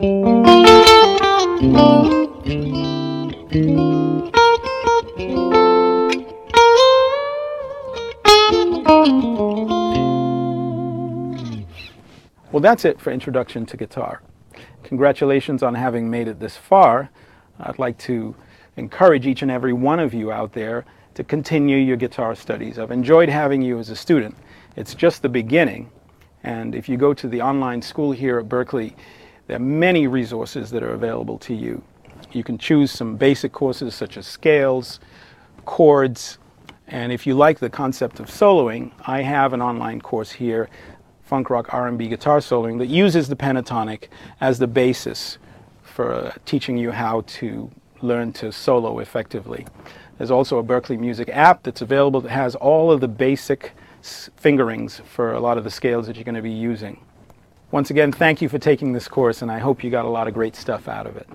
Well, that's it for Introduction to Guitar. Congratulations on having made it this far. I'd like to encourage each and every one of you out there to continue your guitar studies. I've enjoyed having you as a student. It's just the beginning. And if you go to the online school here at Berklee, there are many resources that are available to you. You can choose some basic courses such as scales, chords, and if you like the concept of soloing, I have an online course here funk rock R&B guitar soloing that uses the pentatonic as the basis for uh, teaching you how to learn to solo effectively. There's also a Berklee Music app that's available that has all of the basic fingerings for a lot of the scales that you're going to be using. Once again, thank you for taking this course, and I hope you got a lot of great stuff out of it.